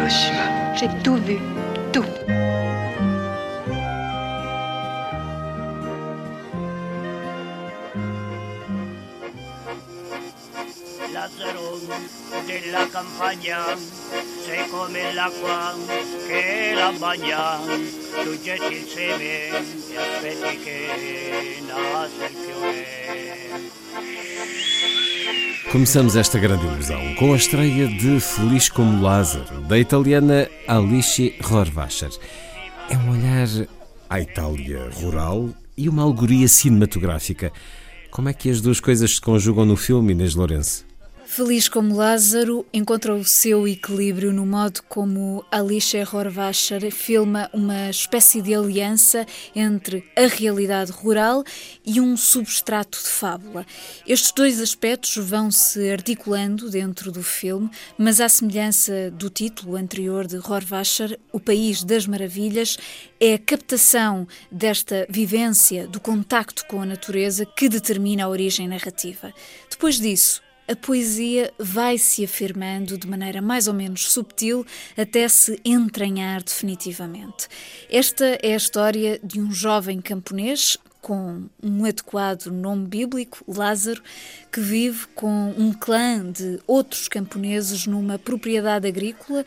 Hiroshima. J'ai tout vu, tout. de la campaña se come el agua que la baña luce sin seme y aspetti che nasce il fiore Começamos esta grande ilusão com a estreia de Feliz como Lázaro, da italiana Alice Rohrwacher. É um olhar à Itália rural e uma alegoria cinematográfica. Como é que as duas coisas se conjugam no filme, Inês Lourenço? Feliz como Lázaro encontra o seu equilíbrio no modo como Alicia Rohrwacher filma uma espécie de aliança entre a realidade rural e um substrato de fábula. Estes dois aspectos vão se articulando dentro do filme, mas à semelhança do título anterior de Rohrwacher, O País das Maravilhas, é a captação desta vivência do contacto com a natureza que determina a origem narrativa. Depois disso, a poesia vai se afirmando de maneira mais ou menos subtil até se entranhar definitivamente. Esta é a história de um jovem camponês com um adequado nome bíblico, Lázaro, que vive com um clã de outros camponeses numa propriedade agrícola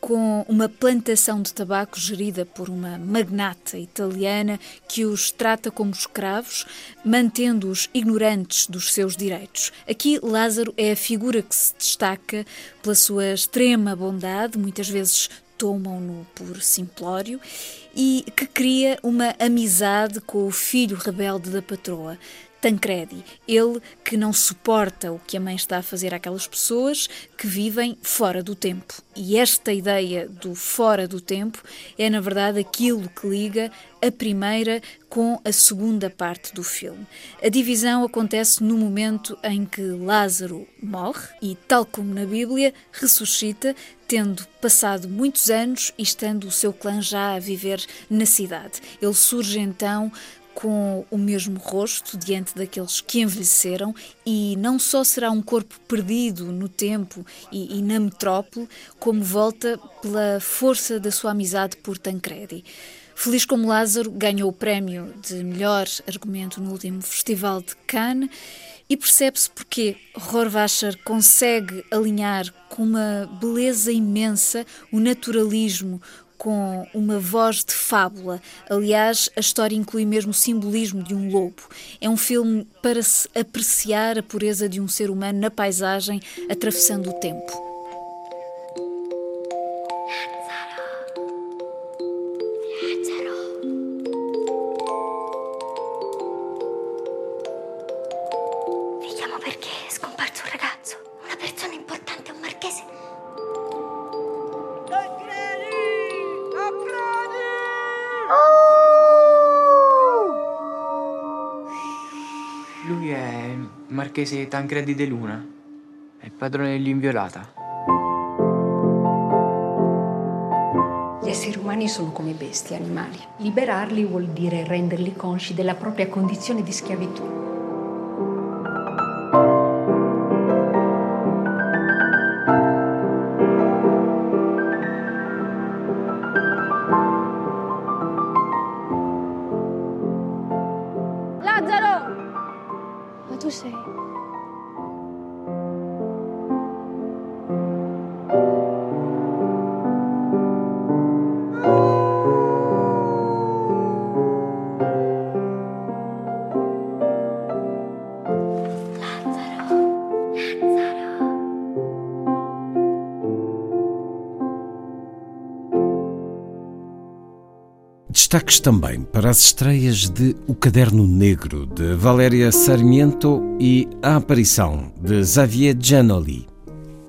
com uma plantação de tabaco gerida por uma magnata italiana que os trata como escravos, mantendo-os ignorantes dos seus direitos. Aqui, Lázaro é a figura que se destaca pela sua extrema bondade, muitas vezes tomam-no por simplório, e que cria uma amizade com o filho rebelde da patroa. Tancredi, ele que não suporta o que a mãe está a fazer àquelas pessoas que vivem fora do tempo. E esta ideia do fora do tempo é, na verdade, aquilo que liga a primeira com a segunda parte do filme. A divisão acontece no momento em que Lázaro morre e, tal como na Bíblia, ressuscita, tendo passado muitos anos e estando o seu clã já a viver na cidade. Ele surge então com o mesmo rosto diante daqueles que envelheceram e não só será um corpo perdido no tempo e, e, na metrópole, como volta pela força da sua amizade por Tancredi. Feliz como Lázaro ganhou o prémio de melhor argumento no último Festival de Cannes e percebe-se porque Rohrwacher consegue alinhar com uma beleza imensa o naturalismo, com uma voz de fábula. Aliás, a história inclui mesmo o simbolismo de um lobo. É um filme para se apreciar a pureza de um ser humano na paisagem, atravessando o tempo. Perché scomparso un marchese Tancredi De Luna, il padrone dell'inviolata. Gli esseri umani sono come bestie, animali. Liberarli vuol dire renderli consci della propria condizione di schiavitù. Destaques também para as estreias de O Caderno Negro, de Valéria Sarmiento, e A Aparição, de Xavier Giannoli.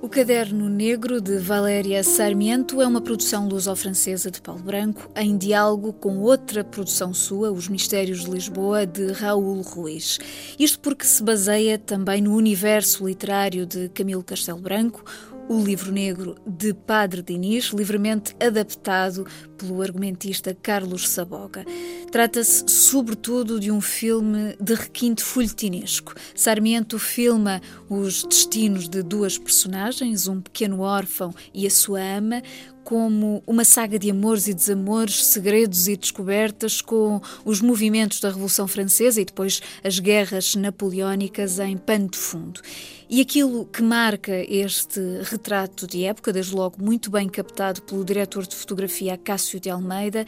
O Caderno Negro de Valéria Sarmiento é uma produção luso-francesa de Paulo Branco, em diálogo com outra produção sua, Os Mistérios de Lisboa, de Raul Ruiz. Isto porque se baseia também no universo literário de Camilo Castelo Branco, o livro negro de Padre Diniz, livremente adaptado pelo argumentista Carlos Saboga. Trata-se, sobretudo, de um filme de requinte folhetinesco. Sarmiento filma os destinos de duas personagens, um pequeno órfão e a sua ama, como uma saga de amores e desamores, segredos e descobertas, com os movimentos da Revolução Francesa e depois as guerras napoleónicas em pano de fundo. E aquilo que marca este retrato de época, desde logo muito bem captado pelo diretor de fotografia Cássio de Almeida,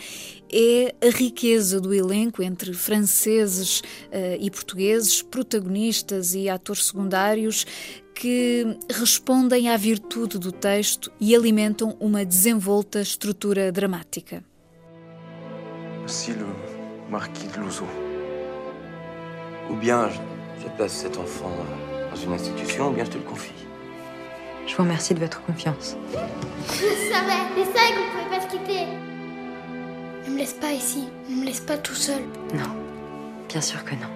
é a riqueza do elenco entre franceses uh, e portugueses, protagonistas e atores secundários que respondem à virtude do texto e alimentam uma desenvolta estrutura dramática. Voici le marquis de Louzeau. Ou bien je place cet enfant dans une institution, ou bien je te le confie. Je vous remercie de votre confiance. Je savais, c'est ça qu'on ne pouvait pas se quitter. Ne me laisse pas ici, ne me laisse pas tout seul. Non, bien sûr que non.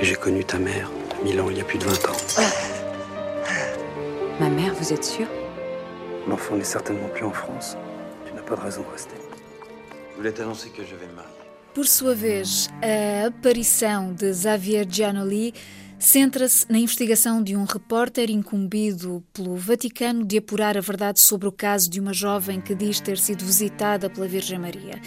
J'ai connu ta mère, Milan, il y a plus de 20 ans. Ma mère, vous êtes sûr? L'enfant n'est certainement plus en France. Tu n'as pas de raison de rester. Je voulais t'annoncer que je vais me marier. Por sua vez, a aparição de Xavier Giannoli centra-se na investigação de um repórter incumbido pelo Vaticano de apurar a verdade sobre o caso de uma jovem que diz ter sido visitada pela Virgem Maria.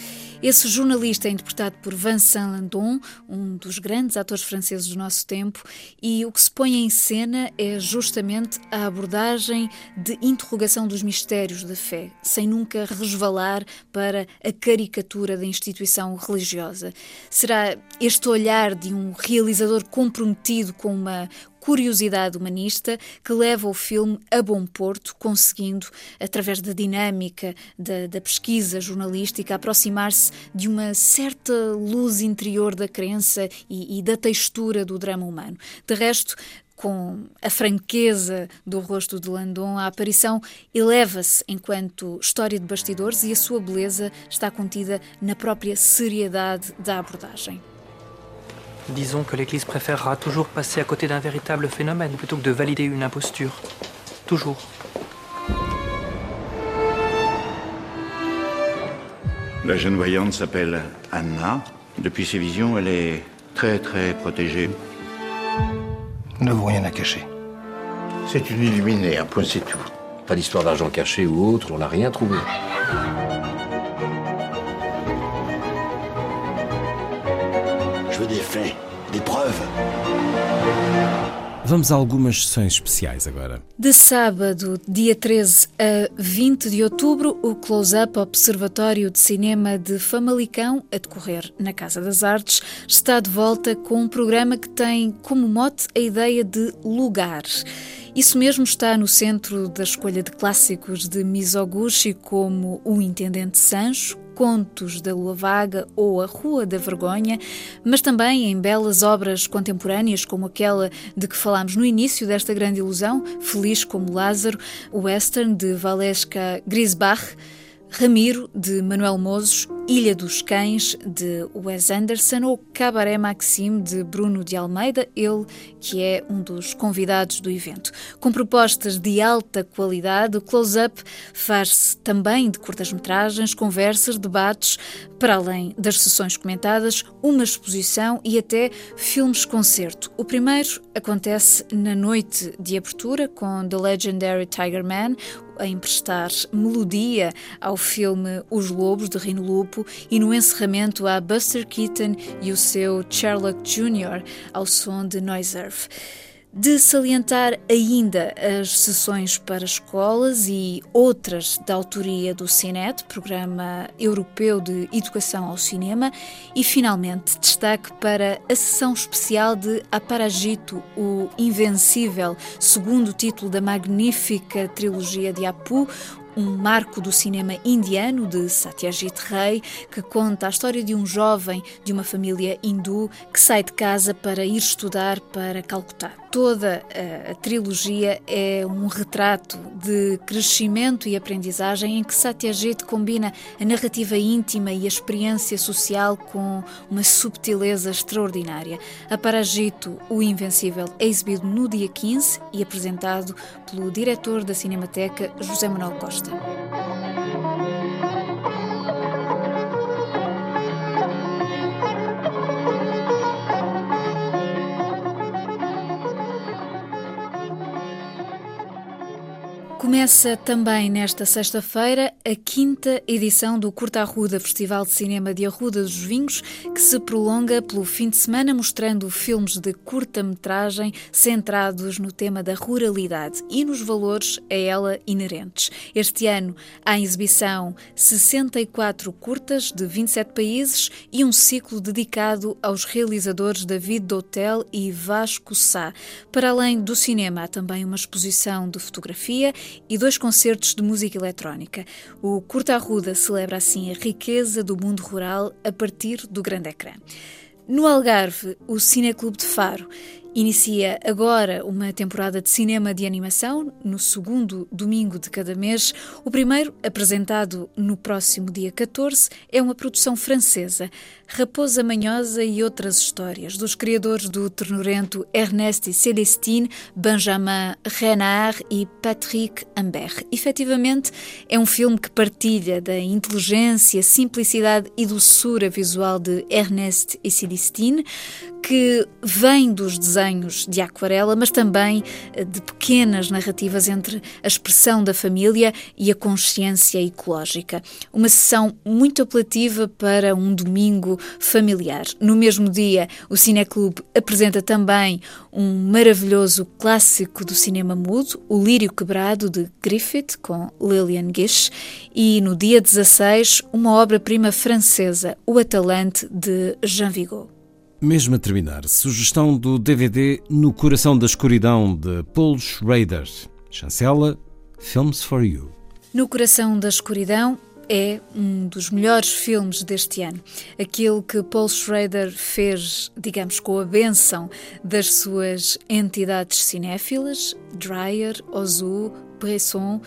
Esse jornalista é interpretado por Vincent Landon, um dos grandes atores franceses do nosso tempo, e o que se põe em cena é justamente a abordagem de interrogação dos mistérios da fé, sem nunca resvalar para a caricatura da instituição religiosa. Será este olhar de um realizador comprometido com uma curiosidade humanista que leva o filme a bom porto, conseguindo, através da dinâmica da, da pesquisa jornalística, aproximar-se de uma certa luz interior da crença e, e da textura do drama humano. De resto, com a franqueza do rosto de Landon, a aparição eleva-se enquanto história de bastidores e a sua beleza está contida na própria seriedade da abordagem. Disons que l'Église préférera toujours passer à côté d'un véritable phénomène plutôt que de valider une imposture. Toujours. La jeune voyante s'appelle Anna. Depuis ses visions, elle est très très protégée. Nous n'avons rien à cacher. C'est une illuminée, un point c'est tout. Pas d'histoire d'argent caché ou autre, on n'a rien trouvé. Des faits, des preuves. Vamos a algumas sessões especiais agora. De sábado, dia 13 a 20 de outubro, o Close-Up Observatório de Cinema de Famalicão, a decorrer na Casa das Artes, está de volta com um programa que tem como mote a ideia de lugar. Isso mesmo está no centro da escolha de clássicos de Mizoguchi como O Intendente Sancho, Contos da Lua Vaga ou A Rua da Vergonha, mas também em belas obras contemporâneas como aquela de que falámos no início desta grande ilusão, Feliz como Lázaro, o western de Valesca Grisbach, Ramiro, de Manuel Mozos, Ilha dos Cães, de Wes Anderson ou Cabaré Maxime, de Bruno de Almeida, ele que é um dos convidados do evento. Com propostas de alta qualidade, o Close-Up faz-se também de curtas-metragens, conversas, debates, para além das sessões comentadas, uma exposição e até filmes-concerto. O primeiro acontece na noite de abertura com The Legendary Tiger Man, a emprestar melodia ao filme Os Lobos, de Rino E no encerramento há Buster Keaton e o seu Sherlock Jr. ao som de Noise Earth. De salientar ainda as sessões para escolas e outras da autoria do CINET, Programa Europeu de Educação ao Cinema, e finalmente destaque para a sessão especial de Aparagito, o Invencível, segundo título da magnífica trilogia de Apu, um marco do cinema indiano de Satyajit Ray, que conta a história de um jovem de uma família hindu que sai de casa para ir estudar para Calcutá. Toda a, a trilogia é um retrato de crescimento e aprendizagem em que Satyajit combina a narrativa íntima e a experiência social com uma subtileza extraordinária. A Paragito, o Invencível, é exibido no dia 15 e apresentado pelo diretor da Cinemateca, José Manuel Costa. time. Começa também nesta sexta-feira a quinta edição do Curta Arruda, Festival de Cinema de Arruda dos Vinhos, que se prolonga pelo fim de semana mostrando filmes de curta-metragem centrados no tema da ruralidade e nos valores a ela inerentes. Este ano há em exibição 64 curtas de 27 países e um ciclo dedicado aos realizadores David Dotel e Vasco Sá. Para além do cinema, há também uma exposição de fotografia e dois concertos de música eletrónica. O Curta Arruda celebra assim a riqueza do mundo rural a partir do grande ecrã. No Algarve, o Cineclube de Faro Inicia agora uma temporada de cinema de animação, no segundo domingo de cada mês. O primeiro, apresentado no próximo dia 14, é uma produção francesa, Raposa Manhosa e outras histórias, dos criadores do ternurento Ernest e Benjamin Renard e Patrick Ambert. Efetivamente, é um filme que partilha da inteligência, simplicidade e doçura visual de Ernest e que vem dos desenhos de aquarela, mas também eh, de pequenas narrativas entre a expressão da família e a consciência ecológica. Uma sessão muito apelativa para um domingo familiar. No mesmo dia, o Cineclube apresenta também um maravilhoso clássico do cinema mudo, O Lírio Quebrado, de Griffith, com Lillian Gish, e no dia 16, uma obra-prima francesa, O Atalante, de Jean Vigo. Mesmo a terminar, sugestão do DVD No Coração da Escuridão de Paul Schrader. Chancela Films for You. No Coração da Escuridão é um dos melhores filmes deste ano. Aquilo que Paul Schrader fez, digamos, com a benção das suas entidades cinéfilas, Dreyer, Ozu, Bresson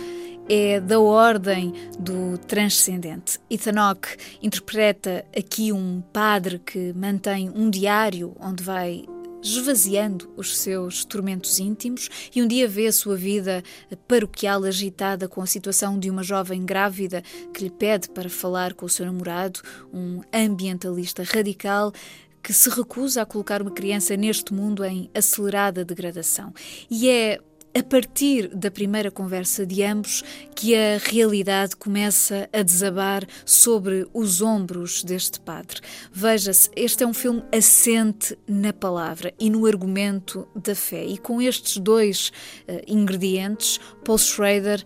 é da ordem do transcendente. Ethan Hawke interpreta aqui um padre que mantém um diário onde vai esvaziando os seus tormentos íntimos e um dia vê a sua vida paroquial agitada com a situação de uma jovem grávida que lhe pede para falar com o seu namorado, um ambientalista radical que se recusa a colocar uma criança neste mundo em acelerada degradação. E é a partir da primeira conversa de ambos que a realidade começa a desabar sobre os ombros deste padre. Veja-se, este é um filme assente na palavra e no argumento da fé. E com estes dois uh, ingredientes, Paul Schrader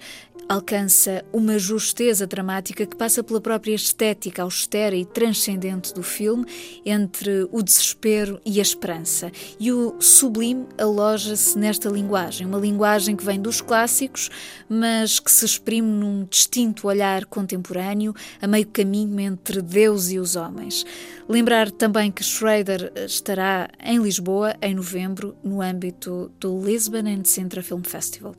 alcança uma justeza dramática que passa pela própria estética austera e transcendente do filme, entre o desespero e a esperança. E o sublime aloja-se nesta linguagem, uma linguagem que vem dos clássicos, mas que se exprime num distinto olhar contemporâneo, a meio caminho entre Deus e os homens. Lembrar também que Schrader estará em Lisboa em novembro, no âmbito do Lisbon and Sintra Film Festival.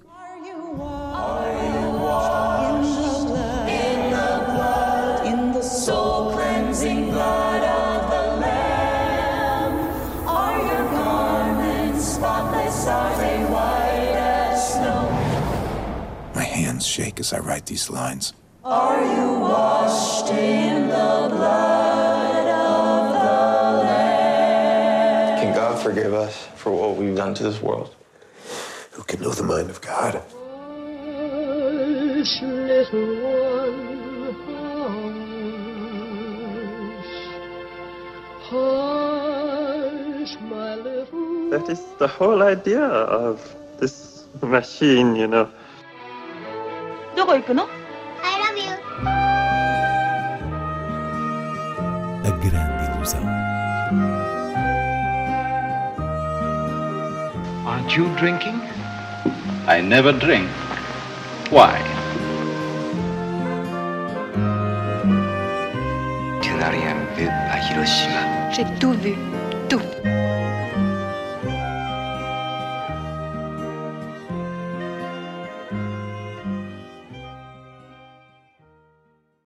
Shake as I write these lines. Are you washed in the blood of the Lamb? Can God forgive us for what we've done to this world? Who can know the mind of God? Hush, little one, hush. Hush, my little That is the whole idea of this machine, you know. I love you. A grande museo. Aren't you drinking? I never drink. Why? J'ai tout vu.